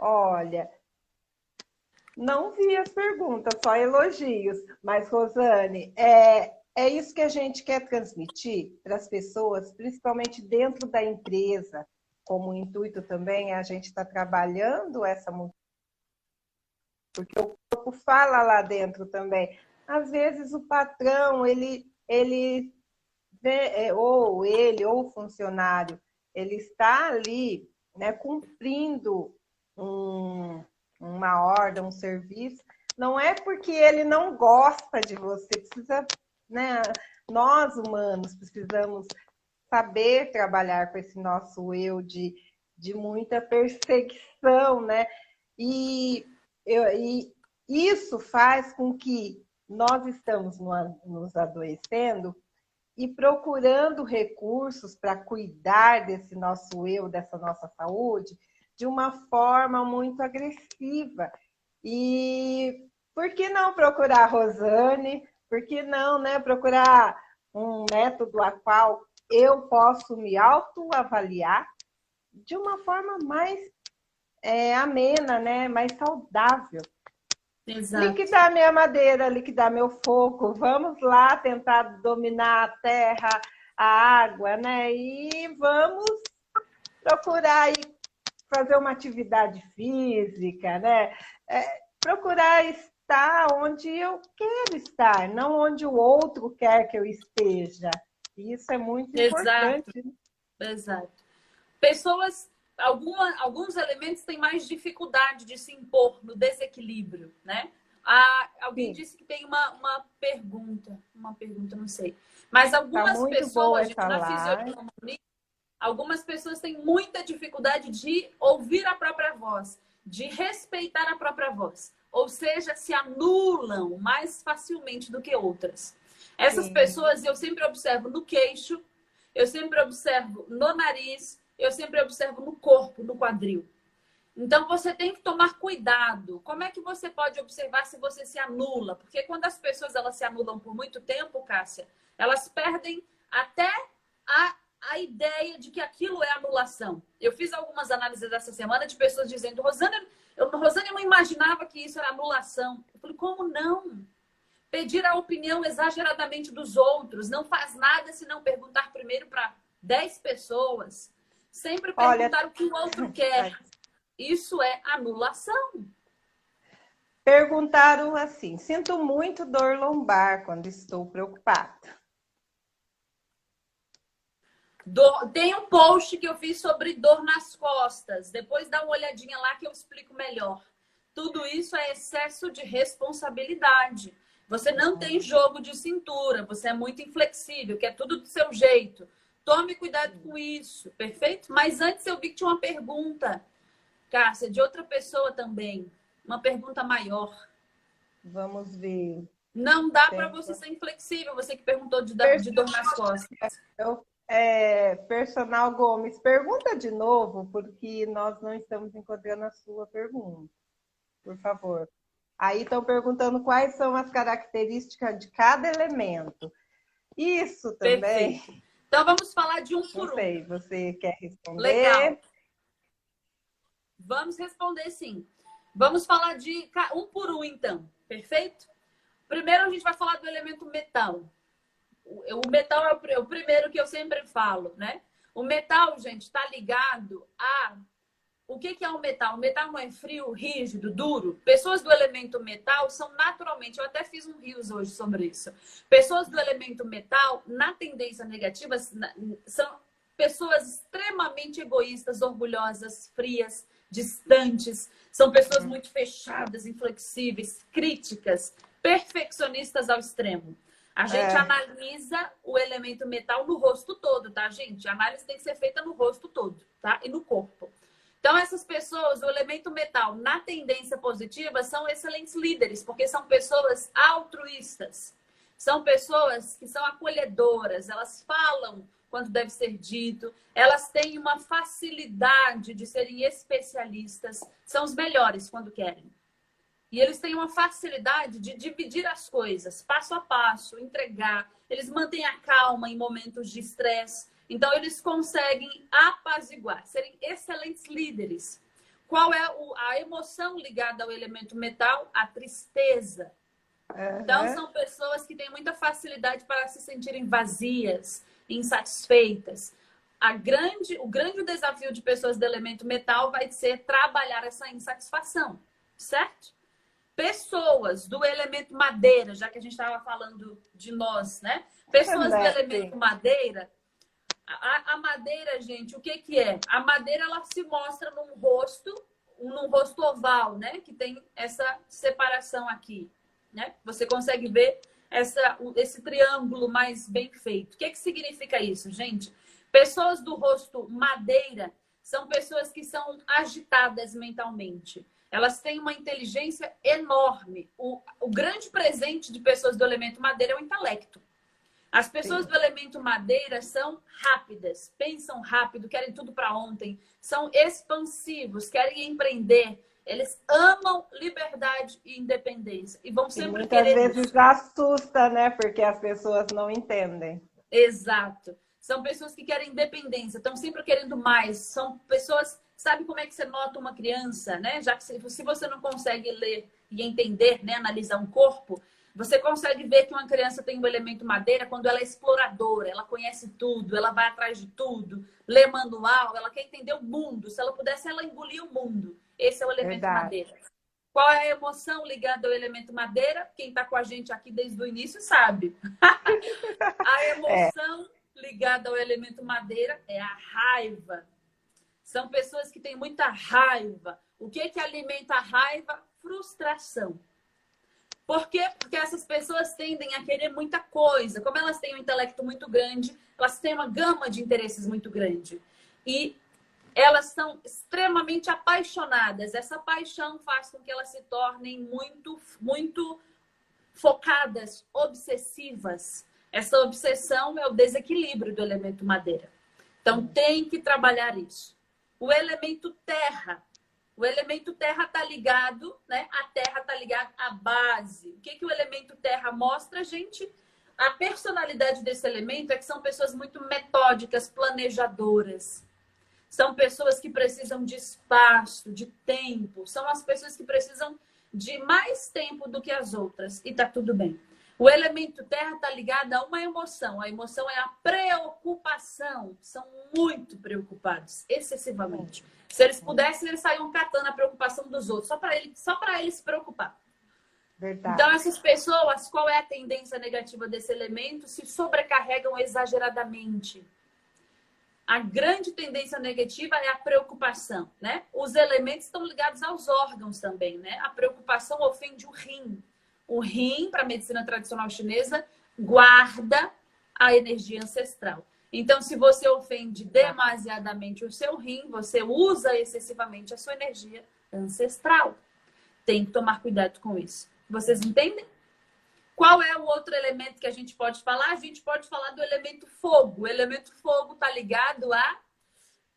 A: Olha, não vi as perguntas, só elogios. Mas, Rosane, é, é isso que a gente quer transmitir para as pessoas, principalmente dentro da empresa, como intuito também, a gente está trabalhando essa porque o corpo fala lá dentro também. Às vezes o patrão, ele, ele é, ou ele, ou o funcionário, ele está ali né, cumprindo um, uma ordem, um serviço, não é porque ele não gosta de você, precisa, né? Nós humanos precisamos saber trabalhar com esse nosso eu de, de muita perseguição, né? E, eu, e isso faz com que nós estamos nos adoecendo e procurando recursos para cuidar desse nosso eu, dessa nossa saúde, de uma forma muito agressiva. E por que não procurar a Rosane? Por que não né, procurar um método a qual eu posso me autoavaliar de uma forma mais é, amena, né, mais saudável? Exato. Liquidar minha madeira, liquidar meu fogo. Vamos lá tentar dominar a terra, a água, né? E vamos procurar aí fazer uma atividade física, né? É, procurar estar onde eu quero estar, não onde o outro quer que eu esteja. Isso é muito Exato. importante.
B: Exato. Pessoas, alguma, alguns elementos têm mais dificuldade de se impor no desequilíbrio, né? Ah, alguém Sim. disse que tem uma, uma pergunta, uma pergunta, não sei. Mas algumas tá pessoas, gente, na fisionomia, Algumas pessoas têm muita dificuldade de ouvir a própria voz, de respeitar a própria voz. Ou seja, se anulam mais facilmente do que outras. Essas Sim. pessoas eu sempre observo no queixo, eu sempre observo no nariz, eu sempre observo no corpo, no quadril. Então você tem que tomar cuidado. Como é que você pode observar se você se anula? Porque quando as pessoas elas se anulam por muito tempo, Cássia, elas perdem até a a ideia de que aquilo é anulação. Eu fiz algumas análises essa semana de pessoas dizendo, Rosana, eu, Rosana, eu não imaginava que isso era anulação. Eu falei, como não? Pedir a opinião exageradamente dos outros. Não faz nada se não perguntar primeiro para 10 pessoas. Sempre perguntar Olha... o que o outro quer. Isso é anulação.
A: Perguntaram assim: sinto muito dor lombar quando estou preocupada.
B: Dor... Tem um post que eu fiz sobre dor nas costas. Depois dá uma olhadinha lá que eu explico melhor. Tudo isso é excesso de responsabilidade. Você não tem jogo de cintura, você é muito inflexível, quer tudo do seu jeito. Tome cuidado com isso, perfeito? Mas antes eu vi que tinha uma pergunta, Cássia, de outra pessoa também. Uma pergunta maior.
A: Vamos ver.
B: Não dá para você ser inflexível, você que perguntou de, de dor nas costas.
A: Eu é, Personal Gomes, pergunta de novo, porque nós não estamos encontrando a sua pergunta. Por favor. Aí estão perguntando quais são as características de cada elemento. Isso também.
B: Perfeito. Então vamos falar de um por
A: não sei, um. Você quer responder?
B: Legal. Vamos responder sim. Vamos falar de um por um, então. Perfeito? Primeiro a gente vai falar do elemento metal o metal é, o primeiro que eu sempre falo, né? O metal, gente, está ligado a o que, que é o metal? O metal não é frio, rígido, duro. Pessoas do elemento metal são naturalmente, eu até fiz um rios hoje sobre isso. Pessoas do elemento metal, na tendência negativa, são pessoas extremamente egoístas, orgulhosas, frias, distantes. São pessoas muito fechadas, inflexíveis, críticas, perfeccionistas ao extremo. A gente é. analisa o elemento metal no rosto todo, tá, gente? A análise tem que ser feita no rosto todo, tá? E no corpo. Então, essas pessoas, o elemento metal, na tendência positiva, são excelentes líderes, porque são pessoas altruístas. São pessoas que são acolhedoras, elas falam quando deve ser dito, elas têm uma facilidade de serem especialistas, são os melhores quando querem. E eles têm uma facilidade de dividir as coisas, passo a passo, entregar. Eles mantêm a calma em momentos de estresse. Então, eles conseguem apaziguar, serem excelentes líderes. Qual é a emoção ligada ao elemento metal? A tristeza. Uhum. Então, são pessoas que têm muita facilidade para se sentirem vazias, insatisfeitas. A grande, o grande desafio de pessoas do elemento metal vai ser trabalhar essa insatisfação, certo? Pessoas do elemento madeira, já que a gente estava falando de nós, né? Pessoas do elemento madeira a, a, madeira, gente, o que, que é? A madeira ela se mostra num rosto, num rosto oval, né? Que tem essa separação aqui, né? Você consegue ver essa, esse triângulo mais bem feito. O que, que significa isso, gente? Pessoas do rosto madeira são pessoas que são agitadas mentalmente. Elas têm uma inteligência enorme. O, o grande presente de pessoas do elemento madeira é o intelecto. As pessoas Sim. do elemento madeira são rápidas, pensam rápido, querem tudo para ontem, são expansivos, querem empreender. Eles amam liberdade e independência e vão sempre e
A: muitas querer. Muitas vezes assusta, né? Porque as pessoas não entendem.
B: Exato. São pessoas que querem independência, estão sempre querendo mais. São pessoas. Sabe como é que você nota uma criança, né? Já que se, você não consegue ler e entender, né, analisar um corpo, você consegue ver que uma criança tem um elemento madeira quando ela é exploradora, ela conhece tudo, ela vai atrás de tudo, lê manual, ela quer entender o mundo. Se ela pudesse, ela engolia o mundo. Esse é o elemento Verdade. madeira. Qual é a emoção ligada ao elemento madeira? Quem está com a gente aqui desde o início sabe. a emoção é. ligada ao elemento madeira é a raiva. São pessoas que têm muita raiva. O que, que alimenta a raiva? Frustração. Por quê? Porque essas pessoas tendem a querer muita coisa. Como elas têm um intelecto muito grande, elas têm uma gama de interesses muito grande. E elas são extremamente apaixonadas. Essa paixão faz com que elas se tornem muito, muito focadas, obsessivas. Essa obsessão é o desequilíbrio do elemento madeira. Então, tem que trabalhar isso. O elemento terra o elemento terra está ligado, né? A terra está ligada à base. O que, que o elemento terra mostra, gente? A personalidade desse elemento é que são pessoas muito metódicas, planejadoras. São pessoas que precisam de espaço, de tempo. São as pessoas que precisam de mais tempo do que as outras. E tá tudo bem. O elemento terra está ligado a uma emoção. A emoção é a preocupação. São muito preocupados, excessivamente. Se eles pudessem, eles saíam catando a preocupação dos outros, só para ele, só para ele se preocupar. Verdade. Então, essas pessoas, qual é a tendência negativa desse elemento? Se sobrecarregam exageradamente. A grande tendência negativa é a preocupação, né? Os elementos estão ligados aos órgãos também, né? A preocupação ofende o rim. O rim, para a medicina tradicional chinesa, guarda a energia ancestral. Então, se você ofende demasiadamente o seu rim, você usa excessivamente a sua energia ancestral. Tem que tomar cuidado com isso. Vocês entendem? Qual é o outro elemento que a gente pode falar? A gente pode falar do elemento fogo. O elemento fogo está ligado a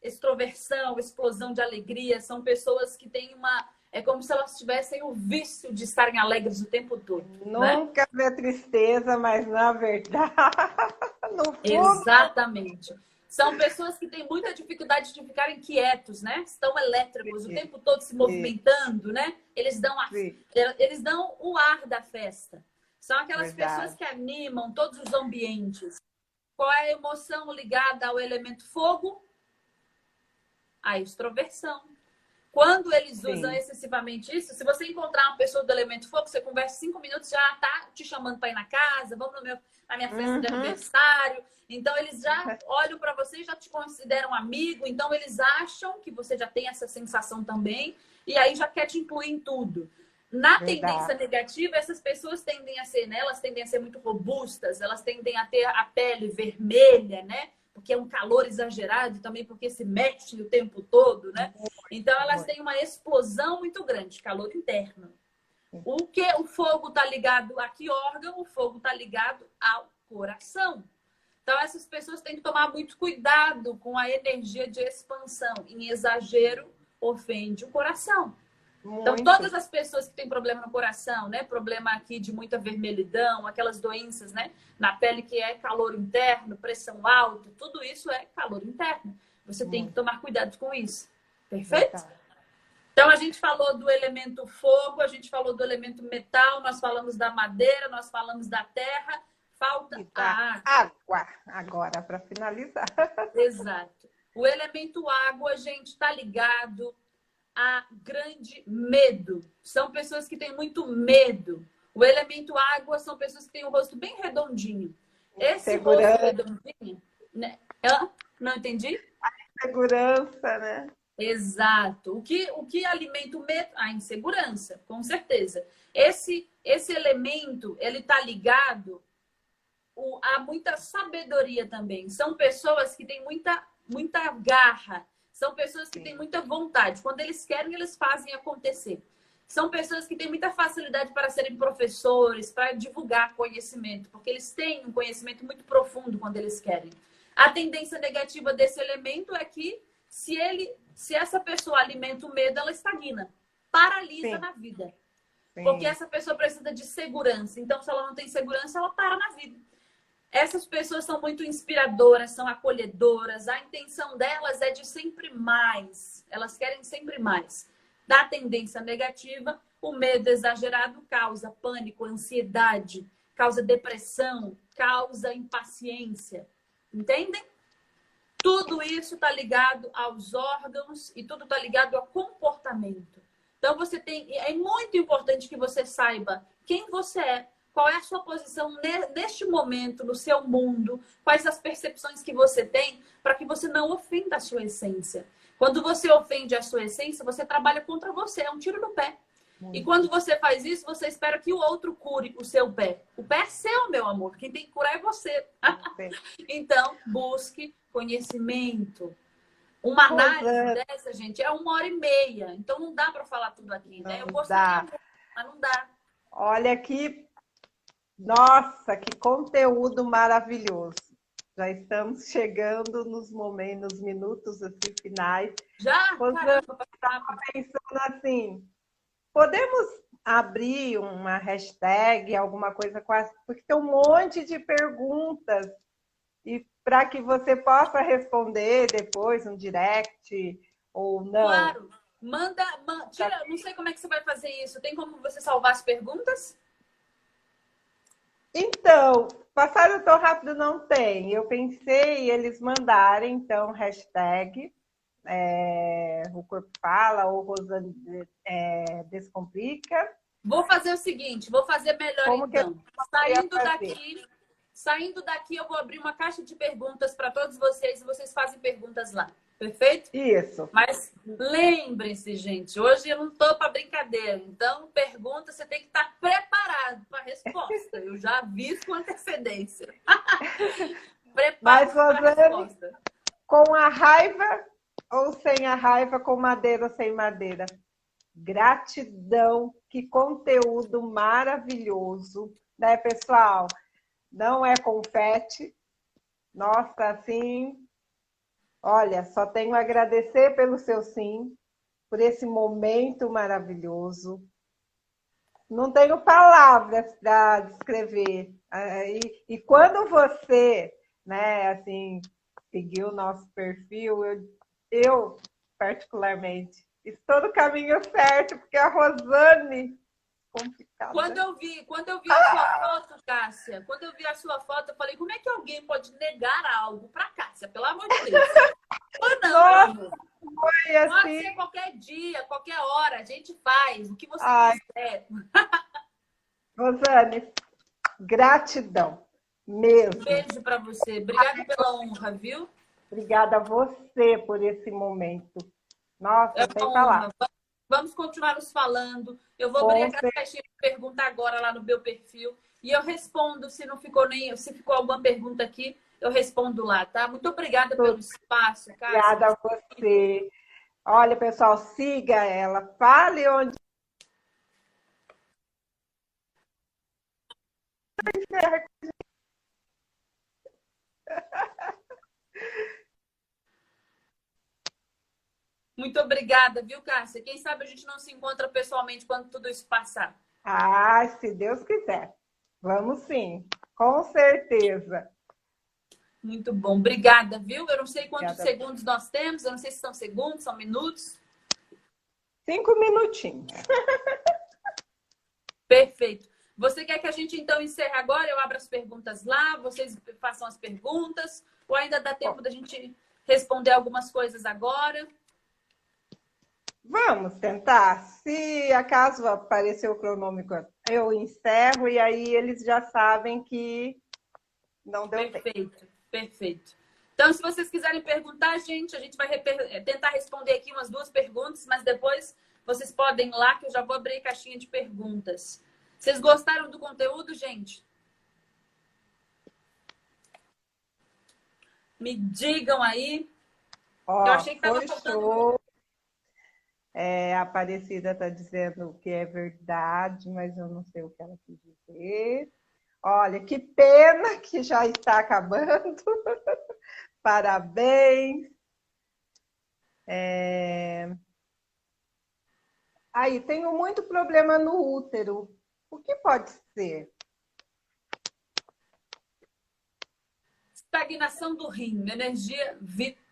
B: extroversão, explosão de alegria. São pessoas que têm uma. É como se elas tivessem o vício de estarem alegres o tempo todo.
A: Né? Nunca né? vê tristeza, mas na verdade.
B: Exatamente. São pessoas que têm muita dificuldade de ficarem quietos, né? Estão elétricos, Sim. o tempo todo se movimentando, Sim. né? Eles dão, a... eles dão o ar da festa. São aquelas Verdade. pessoas que animam todos os ambientes. Qual é a emoção ligada ao elemento fogo? A extroversão. Quando eles Sim. usam excessivamente isso, se você encontrar uma pessoa do elemento fogo, você conversa cinco minutos, já tá te chamando para ir na casa, vamos no meu, na minha festa uhum. de aniversário. Então, eles já olham para você e já te consideram amigo. Então, eles acham que você já tem essa sensação também. E aí já quer te incluir em tudo. Na Verdade. tendência negativa, essas pessoas tendem a ser, né? Elas tendem a ser muito robustas, elas tendem a ter a pele vermelha, né? Porque é um calor exagerado, também porque se mexe o tempo todo, né? Então elas têm uma explosão muito grande, calor interno. O que o fogo está ligado a que órgão? O fogo está ligado ao coração. Então essas pessoas têm que tomar muito cuidado com a energia de expansão. Em exagero ofende o coração. Então, Muito. Então, todas as pessoas que têm problema no coração, né? Problema aqui de muita vermelhidão, aquelas doenças, né? Na pele que é calor interno, pressão alta, tudo isso é calor interno. Você tem que tomar cuidado com isso. Perfeito? Então, a gente falou do elemento fogo, a gente falou do elemento metal, nós falamos da madeira, nós falamos da terra. Falta a
A: água. Água, agora, para finalizar.
B: Exato. O elemento água, gente, está ligado a grande medo. São pessoas que têm muito medo. O elemento água são pessoas que têm o rosto bem redondinho. Esse Segurança. rosto redondinho. Né? Não entendi?
A: A segurança, né?
B: Exato. O que, o que alimenta o medo? A insegurança, com certeza. Esse, esse elemento, ele está ligado o, a muita sabedoria também. São pessoas que têm muita, muita garra, são pessoas que têm muita vontade. Quando eles querem, eles fazem acontecer. São pessoas que têm muita facilidade para serem professores, para divulgar conhecimento, porque eles têm um conhecimento muito profundo quando eles querem. A tendência negativa desse elemento é que se ele, se essa pessoa alimenta o medo, ela estagna, paralisa Sim. na vida. Sim. Porque essa pessoa precisa de segurança. Então, se ela não tem segurança, ela para na vida. Essas pessoas são muito inspiradoras, são acolhedoras. A intenção delas é de sempre mais. Elas querem sempre mais. Da tendência negativa, o medo exagerado causa pânico, ansiedade, causa depressão, causa impaciência. Entendem? Tudo isso está ligado aos órgãos e tudo está ligado ao comportamento. Então você tem, é muito importante que você saiba quem você é, qual é a sua posição neste momento, no seu mundo? Quais as percepções que você tem para que você não ofenda a sua essência? Quando você ofende a sua essência, você trabalha contra você, é um tiro no pé. Muito. E quando você faz isso, você espera que o outro cure o seu pé. O pé é seu, meu amor. Quem tem que curar é você. então, busque conhecimento. Uma pois análise é. dessa, gente, é uma hora e meia. Então, não dá para falar tudo aqui, né?
A: Não Eu gostaria, dá. mas não dá. Olha aqui, nossa, que conteúdo maravilhoso. Já estamos chegando nos momentos, nos minutos assim, finais.
B: Já?
A: Estava pensando assim, podemos abrir uma hashtag, alguma coisa quase, porque tem um monte de perguntas e para que você possa responder depois um direct ou não.
B: Claro. Manda, manda tira, não sei como é que você vai fazer isso. Tem como você salvar as perguntas?
A: Então, passaram tão rápido não tem. Eu pensei eles mandarem, então, hashtag é, o corpo fala ou Rosane é, descomplica.
B: Vou fazer o seguinte, vou fazer melhor Como então. Saindo daqui, saindo daqui, eu vou abrir uma caixa de perguntas para todos vocês e vocês fazem perguntas lá. Perfeito?
A: Isso.
B: Mas lembrem-se, gente, hoje eu não estou para brincadeira. Então, pergunta, você tem que estar tá preparado para a resposta. Eu já aviso com antecedência.
A: Prepare para a resposta. Com a raiva ou sem a raiva, com madeira ou sem madeira? Gratidão, que conteúdo maravilhoso, né, pessoal? Não é confete. Nossa, assim, Olha, só tenho a agradecer pelo seu sim, por esse momento maravilhoso. Não tenho palavras para descrever. E, e, quando você, né, assim, seguiu o nosso perfil, eu, eu particularmente, estou no caminho certo, porque a Rosane
B: Quando eu vi, quando eu vi a sua foto, Cássia, quando eu vi a sua foto, eu falei, como é que alguém pode negar algo para Cássia? Pelo amor de Deus. Ou não,
A: foi assim.
B: Pode ser qualquer dia, qualquer hora, a gente faz o que você Ai. quiser.
A: Rosane, gratidão mesmo.
B: Um beijo para você. Obrigada pela honra, viu?
A: Obrigada a você por esse momento. Nossa, é sem falar.
B: Vamos continuar nos falando. Eu vou abrir a caixinha de pergunta agora lá no meu perfil e eu respondo se não ficou nem se ficou alguma pergunta aqui, eu respondo lá, tá? Muito obrigada pelo espaço,
A: cara. Obrigada a você. Olha, pessoal, siga ela, fale onde
B: Muito obrigada, viu, Cássia? Quem sabe a gente não se encontra pessoalmente quando tudo isso passar.
A: Ah, se Deus quiser. Vamos sim, com certeza.
B: Muito bom. Obrigada, viu? Eu não sei quantos Obrigada. segundos nós temos, eu não sei se são segundos, são minutos.
A: Cinco minutinhos.
B: Perfeito. Você quer que a gente então encerre agora? Eu abro as perguntas lá, vocês façam as perguntas, ou ainda dá tempo da gente responder algumas coisas agora?
A: Vamos tentar. Se acaso aparecer o cronômetro, eu encerro e aí eles já sabem que não deu
B: perfeito, tempo. Perfeito, Então, se vocês quiserem perguntar, gente, a gente vai tentar responder aqui umas duas perguntas, mas depois vocês podem ir lá que eu já vou abrir caixinha de perguntas. Vocês gostaram do conteúdo, gente? Me digam aí.
A: Ó, eu achei que estava faltando. É, a Aparecida está dizendo que é verdade, mas eu não sei o que ela quis dizer. Olha, que pena que já está acabando. Parabéns. É... Aí, tenho muito problema no útero. O que pode ser?
B: Estagnação do rim, energia vital,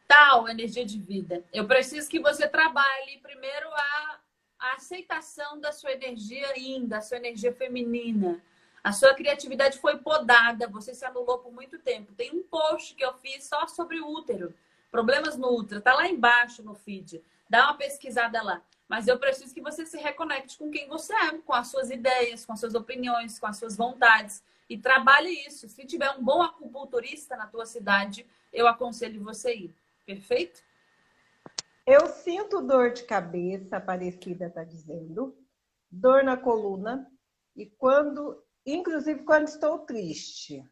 B: energia de vida. Eu preciso que você trabalhe primeiro a, a aceitação da sua energia yin, da sua energia feminina. A sua criatividade foi podada, você se anulou por muito tempo. Tem um post que eu fiz só sobre o útero, problemas no útero, tá lá embaixo no feed. Dá uma pesquisada lá. Mas eu preciso que você se reconecte com quem você é, com as suas ideias, com as suas opiniões, com as suas vontades. E trabalhe isso. Se tiver um bom acupunturista na tua cidade, eu aconselho você ir. Perfeito?
A: Eu sinto dor de cabeça, a Aparecida está dizendo, dor na coluna, e quando, inclusive quando estou triste.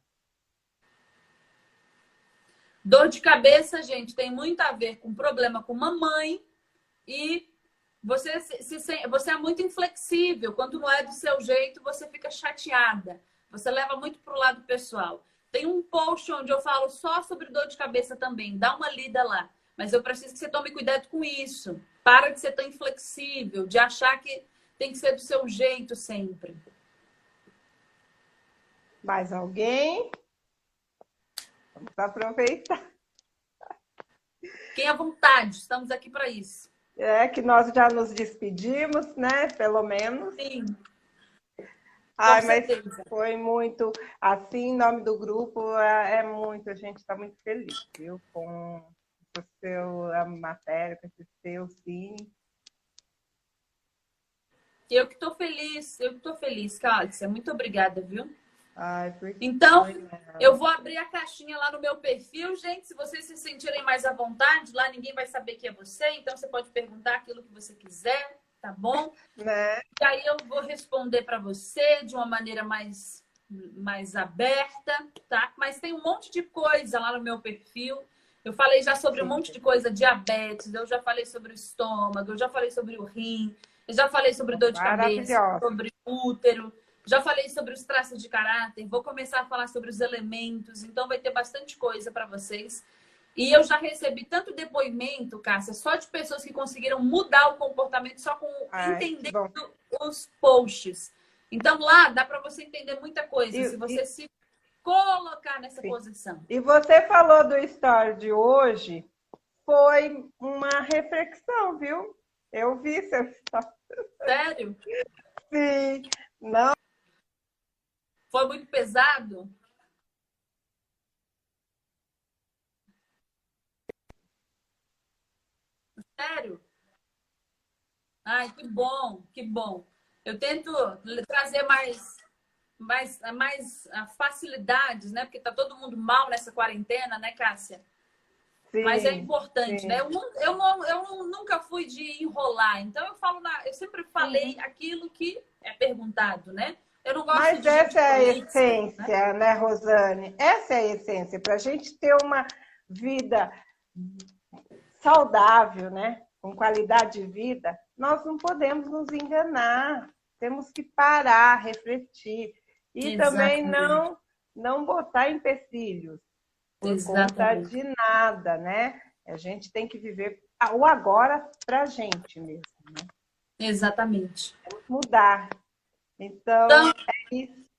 B: Dor de cabeça, gente, tem muito a ver com problema com mamãe e você, se, se, você é muito inflexível. Quando não é do seu jeito, você fica chateada. Você leva muito para o lado pessoal. Tem um post onde eu falo só sobre dor de cabeça também. Dá uma lida lá. Mas eu preciso que você tome cuidado com isso. Para de ser tão inflexível, de achar que tem que ser do seu jeito sempre.
A: Mais alguém? Vamos aproveitar.
B: Quem à vontade, estamos aqui para isso.
A: É que nós já nos despedimos, né? Pelo menos.
B: Sim.
A: Ai, mas foi muito assim, em nome do grupo, é, é muito, a gente está muito feliz, viu? Com o seu a matéria, com esse seu sim.
B: Eu que estou feliz, eu que estou feliz, Cálcia. Muito obrigada, viu?
A: Ai,
B: então, eu vou abrir a caixinha lá no meu perfil, gente. Se vocês se sentirem mais à vontade, lá ninguém vai saber que é você, então você pode perguntar aquilo que você quiser, tá bom?
A: Né?
B: E aí eu vou responder para você de uma maneira mais, mais aberta, tá? Mas tem um monte de coisa lá no meu perfil. Eu falei já sobre um monte de coisa, diabetes, eu já falei sobre o estômago, eu já falei sobre o rim, eu já falei sobre dor de cabeça, sobre útero. Já falei sobre os traços de caráter, vou começar a falar sobre os elementos, então vai ter bastante coisa para vocês. E eu já recebi tanto depoimento, Cássia, só de pessoas que conseguiram mudar o comportamento só com Ai, entendendo os posts. Então lá dá para você entender muita coisa, e, se você e... se colocar nessa Sim. posição.
A: E você falou do story de hoje, foi uma reflexão, viu? Eu vi seu story.
B: Sério?
A: Sim. Não,
B: foi muito pesado? Ai, que bom, que bom. Eu tento trazer mais, mais, mais ah, facilidades, né? Porque está todo mundo mal nessa quarentena, né, Cássia? Sim, Mas é importante, sim. né? Eu, eu, eu, nunca fui de enrolar, então eu falo na, eu sempre falei sim. aquilo que é perguntado, né? Eu não gosto
A: Mas
B: de
A: essa é a né? essência, né? né, Rosane? Essa é a essência, para a gente ter uma vida saudável, né? Com qualidade de vida, nós não podemos nos enganar. Temos que parar, refletir. E Exatamente. também não, não botar empecilhos por Exatamente. conta de nada, né? A gente tem que viver o agora para a gente mesmo. Né?
B: Exatamente.
A: Mudar. Então, então, é isso.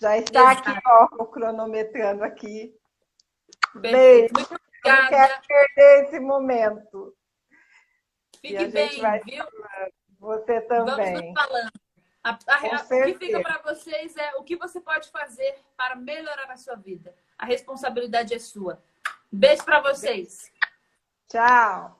A: Já está Exato. aqui, ó, cronometrando aqui. Beijo. Muito obrigada. Não quero perder esse momento.
B: Fique bem, viu?
A: Você também. Vamos
B: falando. A, a, o que fica para vocês é o que você pode fazer para melhorar a sua vida. A responsabilidade é sua. Beijo para vocês.
A: Tchau.